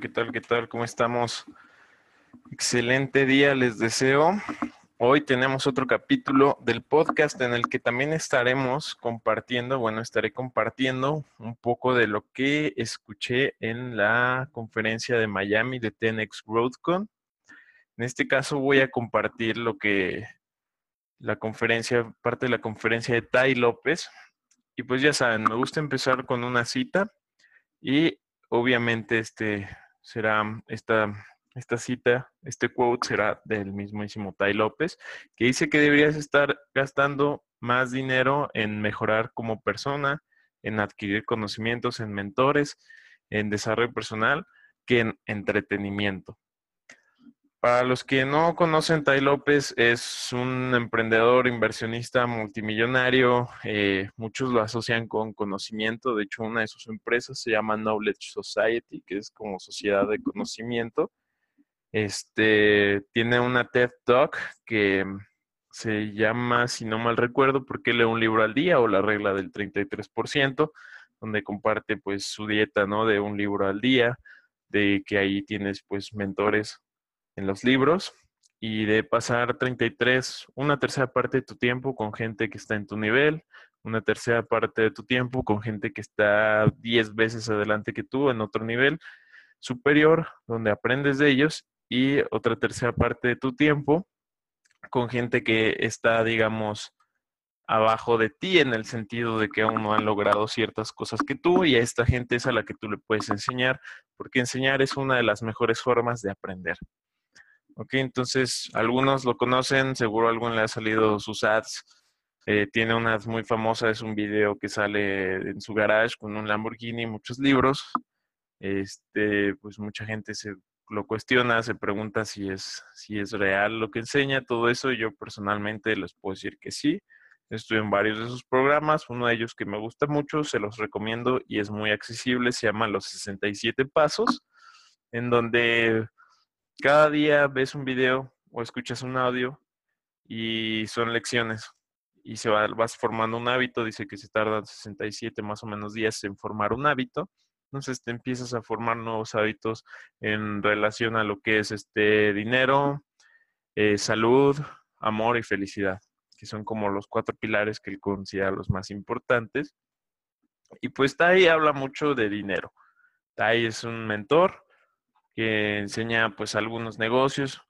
¿Qué tal? ¿Qué tal? ¿Cómo estamos? Excelente día les deseo. Hoy tenemos otro capítulo del podcast en el que también estaremos compartiendo, bueno, estaré compartiendo un poco de lo que escuché en la conferencia de Miami de Tenex GrowthCon. En este caso voy a compartir lo que la conferencia, parte de la conferencia de Tai López. Y pues ya saben, me gusta empezar con una cita y obviamente este será esta, esta cita, este quote será del mismísimo Tai López, que dice que deberías estar gastando más dinero en mejorar como persona, en adquirir conocimientos, en mentores, en desarrollo personal, que en entretenimiento. Para los que no conocen, Tai López es un emprendedor, inversionista multimillonario. Eh, muchos lo asocian con conocimiento. De hecho, una de sus empresas se llama Knowledge Society, que es como sociedad de conocimiento. Este tiene una TED Talk que se llama, si no mal recuerdo, ¿por qué lee un libro al día? o la regla del 33%, donde comparte pues su dieta, ¿no? De un libro al día, de que ahí tienes pues mentores en los libros y de pasar 33, una tercera parte de tu tiempo con gente que está en tu nivel, una tercera parte de tu tiempo con gente que está 10 veces adelante que tú en otro nivel superior, donde aprendes de ellos, y otra tercera parte de tu tiempo con gente que está, digamos, abajo de ti en el sentido de que aún no han logrado ciertas cosas que tú y a esta gente es a la que tú le puedes enseñar, porque enseñar es una de las mejores formas de aprender. Ok, entonces algunos lo conocen, seguro a alguno le ha salido sus ads. Eh, tiene una muy famosa, es un video que sale en su garage con un Lamborghini muchos libros. Este, pues mucha gente se lo cuestiona, se pregunta si es, si es real lo que enseña, todo eso. Yo personalmente les puedo decir que sí. Estoy en varios de sus programas, uno de ellos que me gusta mucho, se los recomiendo y es muy accesible, se llama Los 67 Pasos, en donde cada día ves un video o escuchas un audio y son lecciones y se va, vas formando un hábito, dice que se tardan 67 más o menos días en formar un hábito, entonces te empiezas a formar nuevos hábitos en relación a lo que es este dinero, eh, salud, amor y felicidad, que son como los cuatro pilares que él considera los más importantes. Y pues Tai habla mucho de dinero. Tai es un mentor, que enseña pues algunos negocios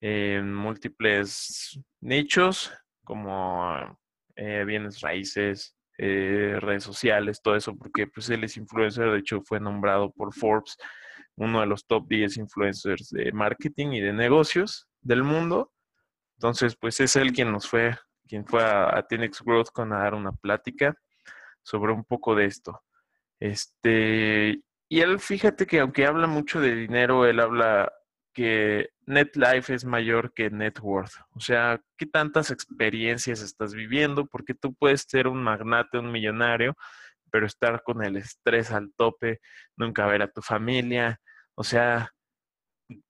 en múltiples nichos como eh, bienes raíces, eh, redes sociales, todo eso, porque pues él es influencer, de hecho fue nombrado por Forbes uno de los top 10 influencers de marketing y de negocios del mundo. Entonces, pues es él quien nos fue, quien fue a, a Growth con a dar una plática sobre un poco de esto. Este, y él, fíjate que aunque habla mucho de dinero, él habla que net life es mayor que net worth. O sea, ¿qué tantas experiencias estás viviendo? Porque tú puedes ser un magnate, un millonario, pero estar con el estrés al tope, nunca ver a tu familia, o sea,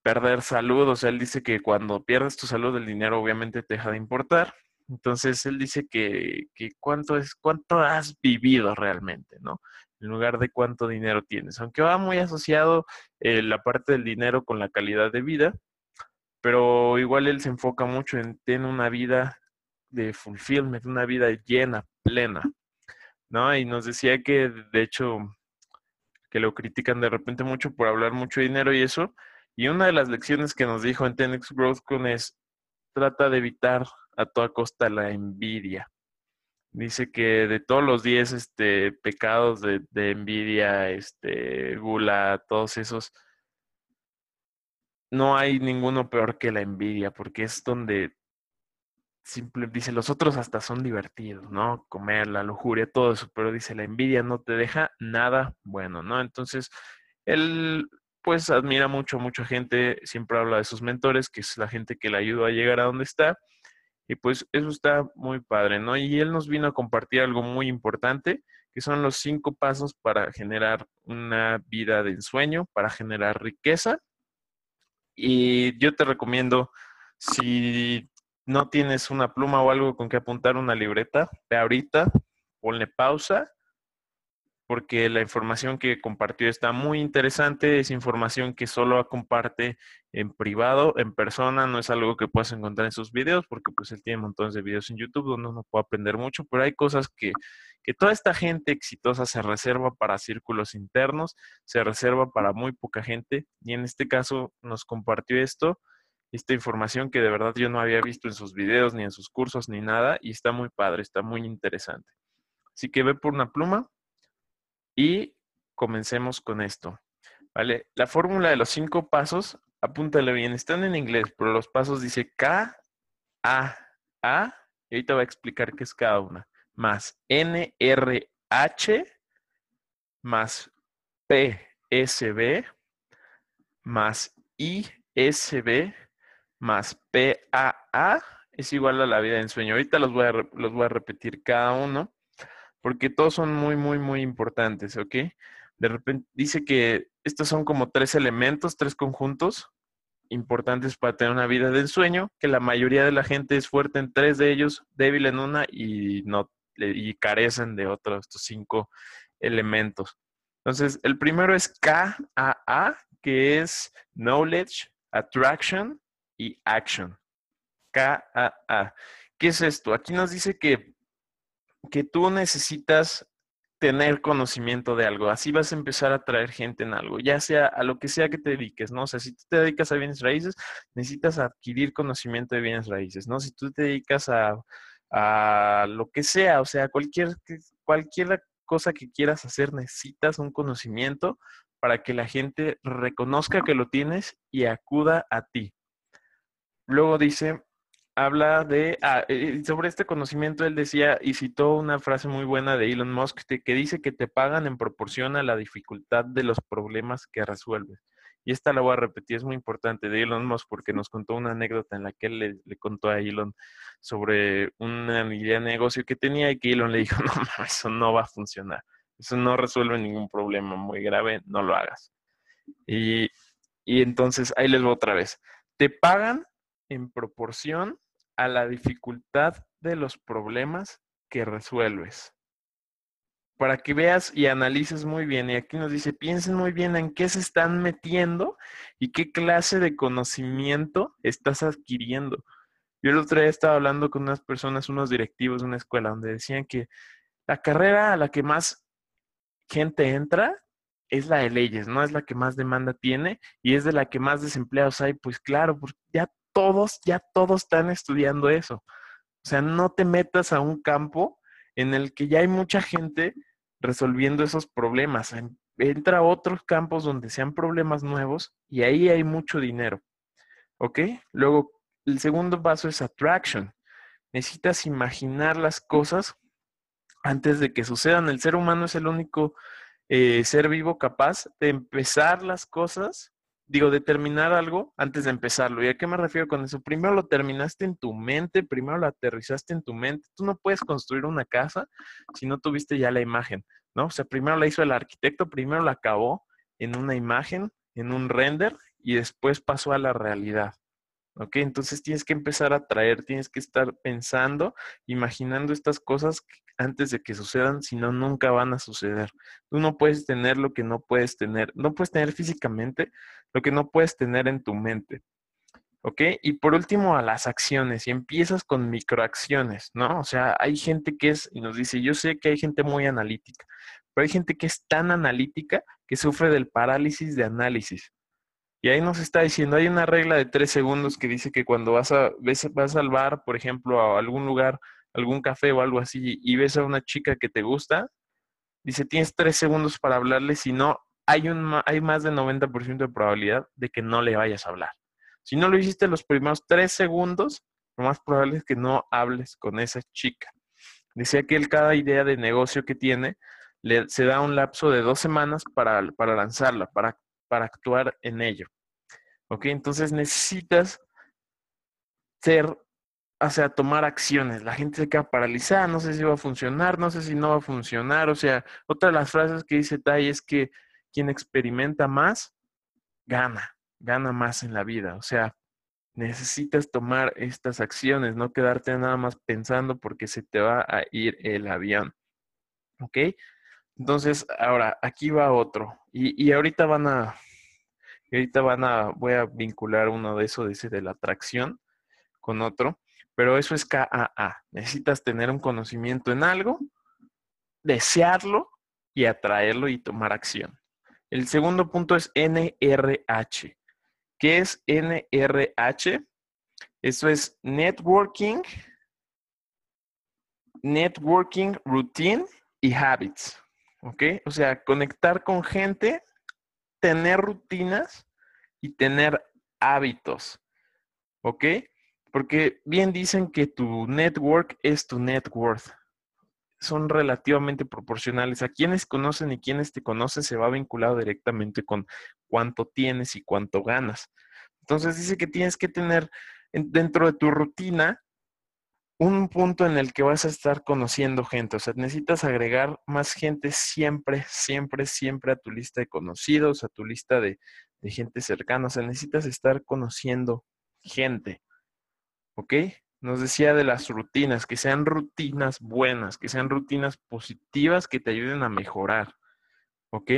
perder salud. O sea, él dice que cuando pierdes tu salud, el dinero obviamente te deja de importar. Entonces, él dice que, que cuánto es, cuánto has vivido realmente, ¿no? En lugar de cuánto dinero tienes. Aunque va muy asociado eh, la parte del dinero con la calidad de vida, pero igual él se enfoca mucho en tener una vida de fulfillment, una vida llena, plena, ¿no? Y nos decía que, de hecho, que lo critican de repente mucho por hablar mucho de dinero y eso. Y una de las lecciones que nos dijo en Tenex Growth es, trata de evitar a toda costa la envidia. Dice que de todos los 10 este, pecados de, envidia, este, gula, todos esos, no hay ninguno peor que la envidia, porque es donde simple, dice, los otros hasta son divertidos, ¿no? Comer, la lujuria, todo eso, pero dice, la envidia no te deja nada bueno, ¿no? Entonces, él pues admira mucho a mucha gente, siempre habla de sus mentores, que es la gente que le ayuda a llegar a donde está, y pues eso está muy padre, ¿no? Y él nos vino a compartir algo muy importante, que son los cinco pasos para generar una vida de ensueño, para generar riqueza. Y yo te recomiendo, si no tienes una pluma o algo con que apuntar una libreta, ve ahorita, ponle pausa porque la información que compartió está muy interesante, es información que solo comparte en privado, en persona, no es algo que puedas encontrar en sus videos, porque pues él tiene montones de videos en YouTube donde uno puede aprender mucho, pero hay cosas que, que toda esta gente exitosa se reserva para círculos internos, se reserva para muy poca gente, y en este caso nos compartió esto, esta información que de verdad yo no había visto en sus videos, ni en sus cursos, ni nada, y está muy padre, está muy interesante. Así que ve por una pluma, y comencemos con esto. ¿Vale? La fórmula de los cinco pasos, apúntale bien, están en inglés, pero los pasos dice K, A, A, y ahorita voy a explicar qué es cada una. Más N, R, H, más P, S, B, más I, S, B, más P, A, A, es igual a la vida en sueño. Ahorita los voy a, los voy a repetir cada uno porque todos son muy, muy, muy importantes, ¿ok? De repente dice que estos son como tres elementos, tres conjuntos importantes para tener una vida de ensueño, que la mayoría de la gente es fuerte en tres de ellos, débil en una y no y carecen de otros estos cinco elementos. Entonces, el primero es KAA, que es knowledge, attraction y action. KAA. ¿Qué es esto? Aquí nos dice que que tú necesitas tener conocimiento de algo. Así vas a empezar a atraer gente en algo, ya sea a lo que sea que te dediques, ¿no? O sea, si tú te dedicas a bienes raíces, necesitas adquirir conocimiento de bienes raíces, ¿no? Si tú te dedicas a, a lo que sea, o sea, cualquier, cualquier cosa que quieras hacer, necesitas un conocimiento para que la gente reconozca que lo tienes y acuda a ti. Luego dice, habla de, ah, eh, sobre este conocimiento, él decía y citó una frase muy buena de Elon Musk que dice que te pagan en proporción a la dificultad de los problemas que resuelves. Y esta la voy a repetir, es muy importante de Elon Musk porque nos contó una anécdota en la que él le, contó a Elon sobre una idea de negocio que tenía y que Elon le dijo, no, eso no va a funcionar, eso no resuelve ningún problema muy grave, no lo hagas. Y, y entonces ahí les voy otra vez, te pagan en proporción a la dificultad de los problemas que resuelves. Para que veas y analices muy bien, y aquí nos dice, piensen muy bien en qué se están metiendo y qué clase de conocimiento estás adquiriendo. Yo el otro día estaba hablando con unas personas, unos directivos de una escuela, donde decían que la carrera a la que más gente entra es la de leyes, no es la que más demanda tiene y es de la que más desempleados hay. Pues claro, porque ya todos, ya todos están estudiando eso. O sea, no te metas a un campo en el que ya hay mucha gente resolviendo esos problemas. Entra a otros campos donde sean problemas nuevos y ahí hay mucho dinero. ¿Ok? Luego, el segundo paso es attraction. Necesitas imaginar las cosas antes de que sucedan. El ser humano es el único eh, ser vivo capaz de empezar las cosas digo, determinar algo antes de empezarlo. ¿Y a qué me refiero con eso? Primero lo terminaste en tu mente, primero lo aterrizaste en tu mente. Tú no puedes construir una casa si no tuviste ya la imagen, ¿no? O sea, primero la hizo el arquitecto, primero la acabó en una imagen, en un render, y después pasó a la realidad. ¿Ok? Entonces tienes que empezar a traer, tienes que estar pensando, imaginando estas cosas antes de que sucedan, si no, nunca van a suceder. Tú no puedes tener lo que no puedes tener, no puedes tener físicamente lo que no puedes tener en tu mente. ¿Ok? Y por último, a las acciones. Y empiezas con microacciones, ¿no? O sea, hay gente que es, y nos dice, yo sé que hay gente muy analítica, pero hay gente que es tan analítica que sufre del parálisis de análisis. Y ahí nos está diciendo, hay una regla de tres segundos que dice que cuando vas, a, vas al bar, por ejemplo, a algún lugar, algún café o algo así, y ves a una chica que te gusta, dice, tienes tres segundos para hablarle, si no, hay, un, hay más del 90% de probabilidad de que no le vayas a hablar. Si no lo hiciste los primeros tres segundos, lo más probable es que no hables con esa chica. Decía que él cada idea de negocio que tiene, le, se da un lapso de dos semanas para, para lanzarla, para para actuar en ello. ¿Ok? Entonces necesitas ser, o sea, tomar acciones. La gente se queda paralizada, no sé si va a funcionar, no sé si no va a funcionar. O sea, otra de las frases que dice Tai es que quien experimenta más, gana, gana más en la vida. O sea, necesitas tomar estas acciones, no quedarte nada más pensando porque se te va a ir el avión. ¿Ok? Entonces, ahora, aquí va otro. Y, y ahorita van a, ahorita van a, voy a vincular uno de esos, de de la atracción, con otro. Pero eso es KAA. Necesitas tener un conocimiento en algo, desearlo y atraerlo y tomar acción. El segundo punto es NRH. ¿Qué es NRH? Eso es networking, networking, routine y habits. ¿Ok? O sea, conectar con gente, tener rutinas y tener hábitos. ¿Ok? Porque bien dicen que tu network es tu net worth. Son relativamente proporcionales. A quienes conocen y quienes te conocen se va vinculado directamente con cuánto tienes y cuánto ganas. Entonces dice que tienes que tener dentro de tu rutina un punto en el que vas a estar conociendo gente. O sea, necesitas agregar más gente siempre, siempre, siempre a tu lista de conocidos, a tu lista de, de gente cercana. O sea, necesitas estar conociendo gente. ¿Ok? Nos decía de las rutinas, que sean rutinas buenas, que sean rutinas positivas que te ayuden a mejorar. ¿Ok?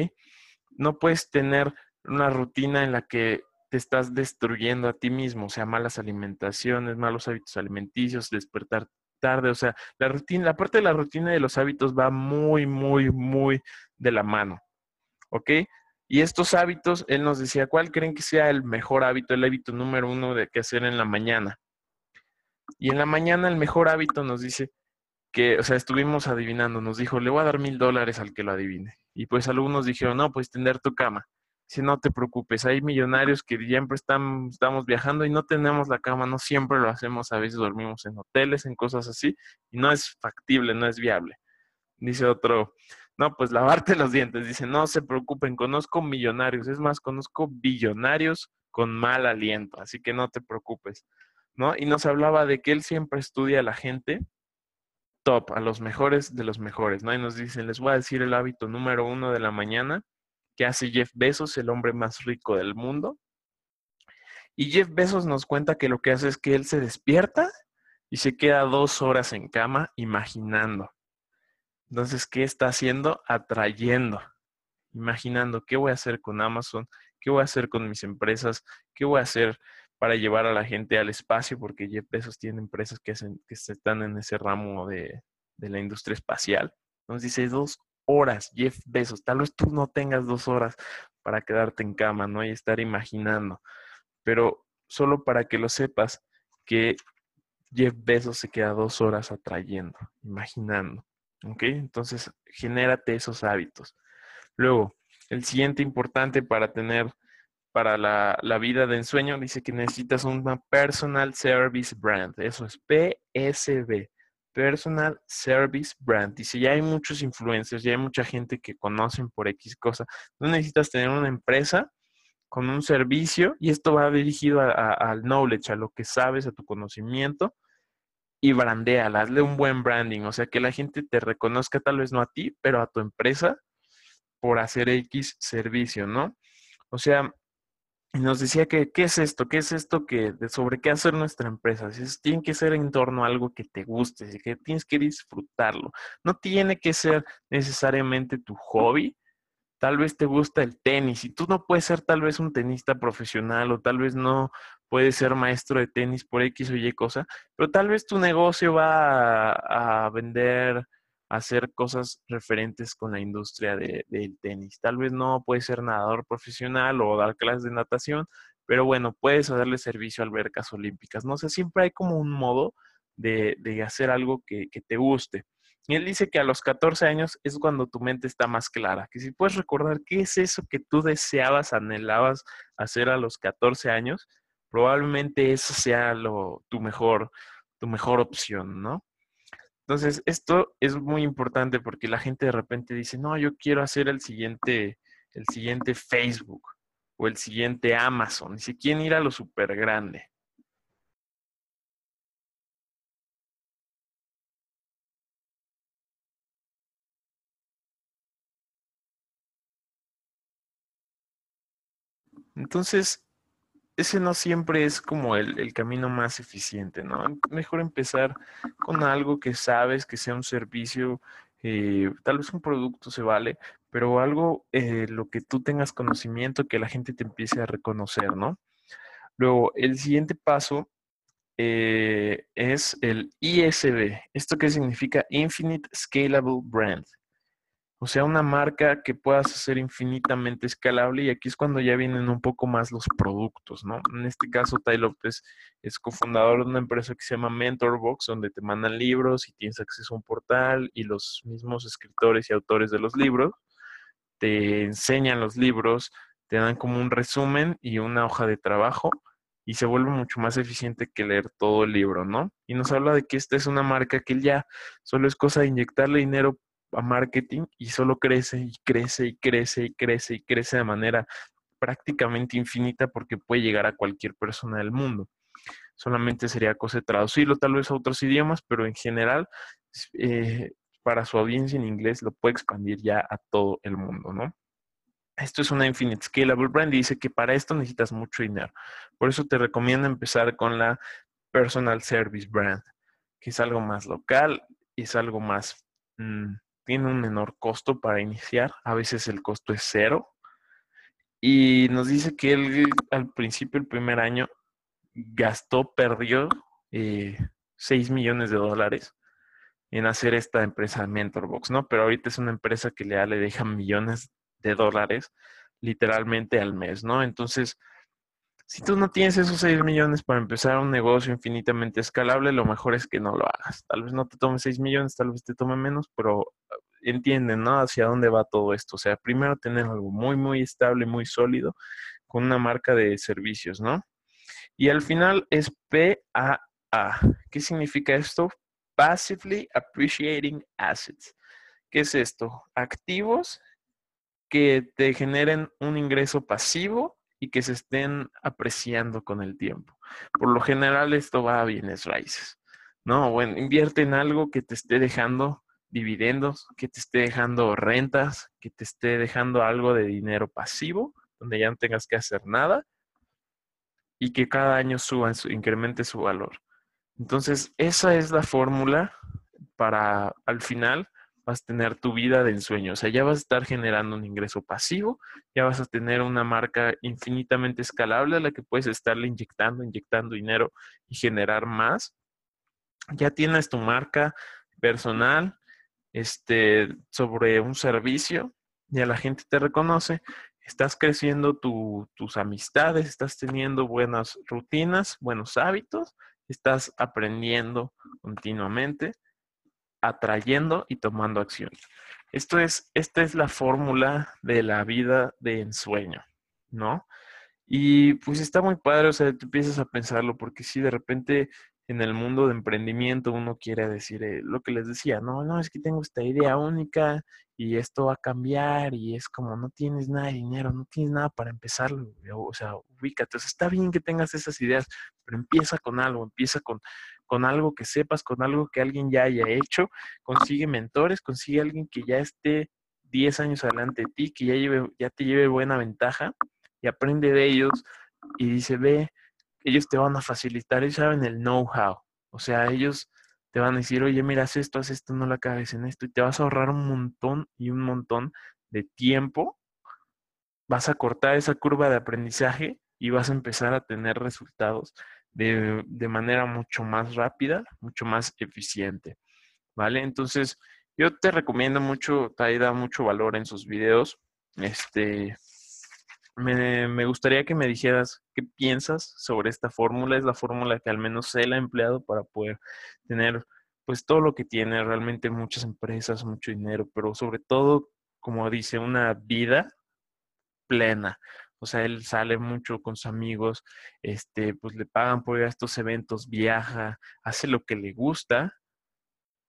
No puedes tener una rutina en la que te estás destruyendo a ti mismo, o sea, malas alimentaciones, malos hábitos alimenticios, despertar tarde, o sea, la rutina, la parte de la rutina de los hábitos va muy, muy, muy de la mano. ¿Ok? Y estos hábitos, él nos decía, ¿cuál creen que sea el mejor hábito, el hábito número uno de qué hacer en la mañana? Y en la mañana el mejor hábito nos dice que, o sea, estuvimos adivinando, nos dijo, le voy a dar mil dólares al que lo adivine. Y pues algunos dijeron, no, pues tender tu cama. Si no te preocupes, hay millonarios que siempre están, estamos viajando y no tenemos la cama, no siempre lo hacemos, a veces dormimos en hoteles, en cosas así, y no es factible, no es viable. Dice otro, no, pues lavarte los dientes. Dice, no se preocupen, conozco millonarios, es más, conozco billonarios con mal aliento, así que no te preocupes. ¿No? Y nos hablaba de que él siempre estudia a la gente top, a los mejores de los mejores, ¿no? Y nos dice, les voy a decir el hábito número uno de la mañana que hace Jeff Bezos, el hombre más rico del mundo. Y Jeff Bezos nos cuenta que lo que hace es que él se despierta y se queda dos horas en cama imaginando. Entonces, ¿qué está haciendo? Atrayendo, imaginando qué voy a hacer con Amazon, qué voy a hacer con mis empresas, qué voy a hacer para llevar a la gente al espacio, porque Jeff Bezos tiene empresas que, hacen, que están en ese ramo de, la industria espacial. Nos dice dos horas, Jeff Bezos. Tal vez tú no tengas dos horas para quedarte en cama, ¿no? Y estar imaginando. Pero solo para que lo sepas, que Jeff Bezos se queda dos horas atrayendo, imaginando. ¿Ok? Entonces, genérate esos hábitos. Luego, el siguiente importante para tener para la, la, vida de ensueño, dice que necesitas una Personal Service Brand. Eso es PSB. Personal Service Brand. Dice, ya hay muchos influencers, ya hay mucha gente que conocen por X cosa. No necesitas tener una empresa con un servicio y esto va dirigido al knowledge, a lo que sabes, a tu conocimiento y brandéala, hazle un buen branding, o sea, que la gente te reconozca tal vez no a ti, pero a tu empresa por hacer X servicio, ¿no? O sea, y nos decía que, ¿qué es esto? ¿Qué es esto que, de sobre qué hacer nuestra empresa? Si tiene que ser en torno a algo que te guste, que tienes que disfrutarlo. No tiene que ser necesariamente tu hobby. Tal vez te gusta el tenis y tú no puedes ser tal vez un tenista profesional o tal vez no puedes ser maestro de tenis por X o Y cosa, pero tal vez tu negocio va a vender hacer cosas referentes con la industria del tenis. Tal vez no puedes ser nadador profesional o dar clases de natación, pero bueno, puedes darle servicio a albercas olímpicas. No sé, siempre hay como un modo de, hacer algo que, que, te guste. Y él dice que a los 14 años es cuando tu mente está más clara, que si puedes recordar qué es eso que tú deseabas, anhelabas hacer a los 14 años, probablemente eso sea lo, tu, mejor, tu mejor opción, ¿no? Entonces, esto es muy importante porque la gente de repente dice, no, yo quiero hacer el siguiente, el siguiente Facebook o el siguiente Amazon. Y si quieren ir a lo súper grande. Entonces, ese no siempre es como el, camino más eficiente, ¿no? Mejor empezar con algo que sabes, que sea un servicio eh, tal vez un producto se vale, pero algo, eh, lo que tú tengas conocimiento, que la gente te empiece a reconocer, ¿no? Luego, el siguiente paso eh, es el ISB. ¿Esto qué significa? Infinite Scalable Brand. O sea, una marca que puedas hacer infinitamente escalable y aquí es cuando ya vienen un poco más los productos, ¿no? En este caso, Tai López es cofundador de una empresa que se llama Mentorbox, donde te mandan libros y tienes acceso a un portal y los mismos escritores y autores de los libros te enseñan los libros, te dan como un resumen y una hoja de trabajo y se vuelve mucho más eficiente que leer todo el libro, ¿no? Y nos habla de que esta es una marca que ya solo es cosa de inyectarle dinero a marketing y solo crece y crece y crece y crece y crece de manera prácticamente infinita porque puede llegar a cualquier persona del mundo. Solamente sería cosa de traducirlo tal vez a otros idiomas, pero en general eh, para su audiencia en inglés lo puede expandir ya a todo el mundo, ¿no? Esto es una Infinite Scalable Brand y dice que para esto necesitas mucho dinero. Por eso te recomiendo empezar con la Personal Service Brand, que es algo más local es algo más mm, tiene un menor costo para iniciar, a veces el costo es cero. Y nos dice que él al principio, el primer año, gastó, perdió eh, 6 millones de dólares en hacer esta empresa Mentorbox, ¿no? Pero ahorita es una empresa que le, le deja millones de dólares literalmente al mes, ¿no? Entonces, si tú no tienes esos 6 millones para empezar un negocio infinitamente escalable, lo mejor es que no lo hagas. Tal vez no te tome 6 millones, tal vez te tome menos, pero entienden, ¿no? Hacia dónde va todo esto. O sea, primero tener algo muy, muy estable, muy sólido, con una marca de servicios, ¿no? Y al final es PAA. ¿Qué significa esto? Passively Appreciating Assets. ¿Qué es esto? Activos que te generen un ingreso pasivo y que se estén apreciando con el tiempo. Por lo general esto va a bienes raíces, ¿no? Bueno, invierte en algo que te esté dejando dividendos, que te esté dejando rentas, que te esté dejando algo de dinero pasivo, donde ya no tengas que hacer nada y que cada año suba, incremente su valor. Entonces, esa es la fórmula para al final vas a tener tu vida de ensueño. O sea, ya vas a estar generando un ingreso pasivo, ya vas a tener una marca infinitamente escalable a la que puedes estarle inyectando, inyectando dinero y generar más. Ya tienes tu marca personal, este, sobre un servicio, y a la gente te reconoce, estás creciendo tus amistades, estás teniendo buenas rutinas, buenos hábitos, estás aprendiendo continuamente, atrayendo y tomando acción. Esto es, esta es la fórmula de la vida de ensueño, ¿no? Y pues está muy padre, o sea, tú empiezas a pensarlo, porque si de repente en el mundo de emprendimiento uno quiere decir eh, lo que les decía, no, no, es que tengo esta idea única y esto va a cambiar y es como no tienes nada de dinero, no tienes nada para empezarlo, o sea, ubícate, o sea, está bien que tengas esas ideas, pero empieza con algo, empieza con, con algo que sepas, con algo que alguien ya haya hecho, consigue mentores, consigue alguien que ya esté 10 años adelante de ti, que ya, lleve, ya te lleve buena ventaja y aprende de ellos y dice, ve, ellos te van a facilitar, ellos saben el know-how. O sea, ellos te van a decir, oye, mira, haz esto, haz esto, no la cagues en esto, y te vas a ahorrar un montón y un montón de tiempo. Vas a cortar esa curva de aprendizaje y vas a empezar a tener resultados de, de manera mucho más rápida, mucho más eficiente. ¿Vale? Entonces, yo te recomiendo mucho, te da mucho valor en sus videos. Este, me, gustaría que me dijeras qué piensas sobre esta fórmula. Es la fórmula que al menos él ha empleado para poder tener pues todo lo que tiene, realmente muchas empresas, mucho dinero, pero sobre todo, como dice, una vida plena. O sea, él sale mucho con sus amigos, este, pues le pagan por ir a estos eventos, viaja, hace lo que le gusta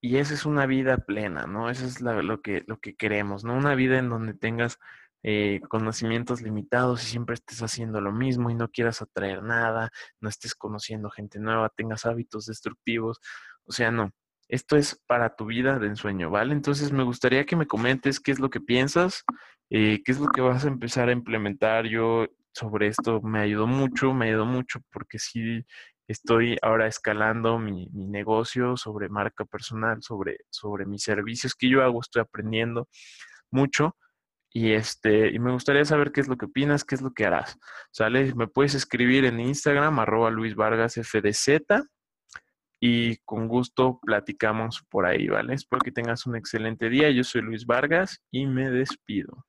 y esa es una vida plena, ¿no? Eso es lo, que, lo que queremos, ¿no? Una vida en donde tengas eh, conocimientos limitados y siempre estés haciendo lo mismo y no quieras atraer nada, no estés conociendo gente nueva, tengas hábitos destructivos. O sea, no. Esto es para tu vida de ensueño, ¿vale? Entonces me gustaría que me comentes qué es lo que piensas, eh, qué es lo que vas a empezar a implementar. Yo sobre esto me ayudó mucho, me ayudó mucho porque sí Estoy ahora escalando mi, negocio sobre marca personal, sobre, sobre mis servicios que yo hago, estoy aprendiendo mucho. Y, este, y me gustaría saber qué es lo que opinas, qué es lo que harás. ¿Sale? Me puedes escribir en Instagram, arroba Luis Vargas FDZ, y con gusto platicamos por ahí, ¿vale? Espero que tengas un excelente día. Yo soy Luis Vargas y me despido.